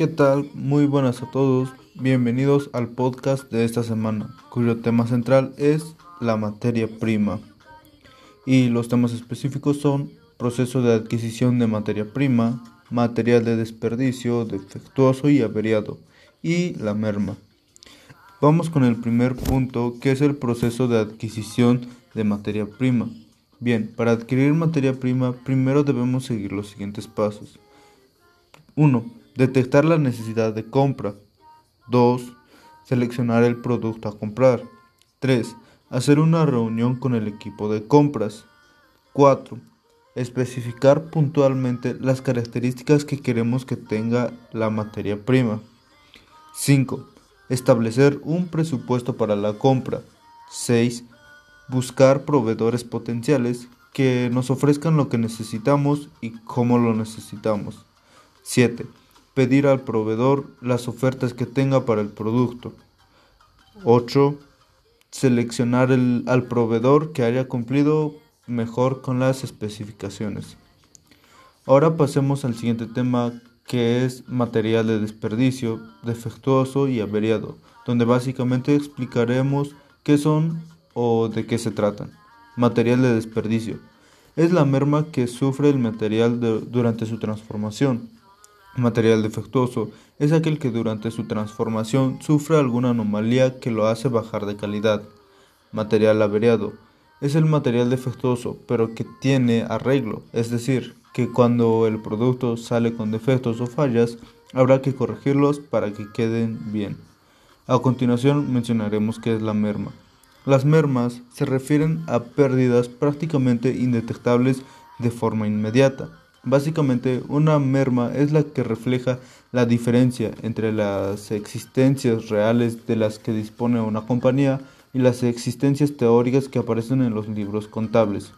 ¿Qué tal? Muy buenas a todos. Bienvenidos al podcast de esta semana, cuyo tema central es la materia prima. Y los temas específicos son proceso de adquisición de materia prima, material de desperdicio, defectuoso y averiado, y la merma. Vamos con el primer punto, que es el proceso de adquisición de materia prima. Bien, para adquirir materia prima, primero debemos seguir los siguientes pasos. 1. Detectar la necesidad de compra. 2. Seleccionar el producto a comprar. 3. Hacer una reunión con el equipo de compras. 4. Especificar puntualmente las características que queremos que tenga la materia prima. 5. Establecer un presupuesto para la compra. 6. Buscar proveedores potenciales que nos ofrezcan lo que necesitamos y cómo lo necesitamos. 7. Pedir al proveedor las ofertas que tenga para el producto. 8. Seleccionar al proveedor que haya cumplido mejor con las especificaciones. Ahora pasemos al siguiente tema que es material de desperdicio, defectuoso y averiado, donde básicamente explicaremos qué son o de qué se tratan. Material de desperdicio. Es la merma que sufre el material durante su transformación. Material defectuoso es aquel que durante su transformación sufre alguna anomalía que lo hace bajar de calidad. Material averiado es el material defectuoso pero que tiene arreglo, es decir, que cuando el producto sale con defectos o fallas, habrá que corregirlos para que queden bien. A continuación mencionaremos qué es la merma. Las mermas se refieren a pérdidas prácticamente indetectables de forma inmediata Básicamente, una merma es la que refleja la diferencia entre las existencias reales de las que dispone una compañía y las existencias teóricas que aparecen en los libros contables.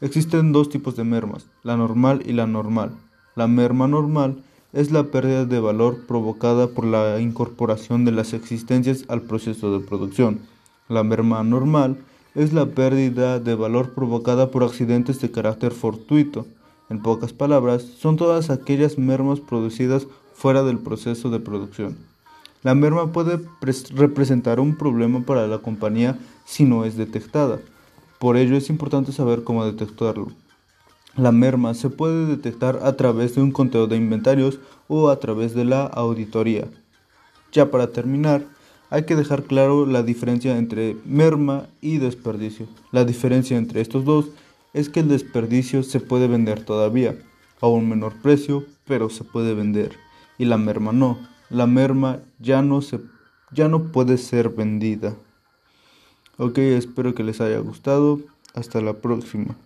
Existen dos tipos de mermas, la normal y la normal. La merma normal es la pérdida de valor provocada por la incorporación de las existencias al proceso de producción. La merma normal es la pérdida de valor provocada por accidentes de carácter fortuito. En pocas palabras, son todas aquellas mermas producidas fuera del proceso de producción. La merma puede representar un problema para la compañía si no es detectada. Por ello es importante saber cómo detectarlo. La merma se puede detectar a través de un conteo de inventarios o a través de la auditoría. Ya para terminar, hay que dejar claro la diferencia entre merma y desperdicio. La diferencia entre estos dos es que el desperdicio se puede vender todavía, a un menor precio, pero se puede vender. Y la merma no. La merma ya no, se, ya no puede ser vendida. Ok, espero que les haya gustado. Hasta la próxima.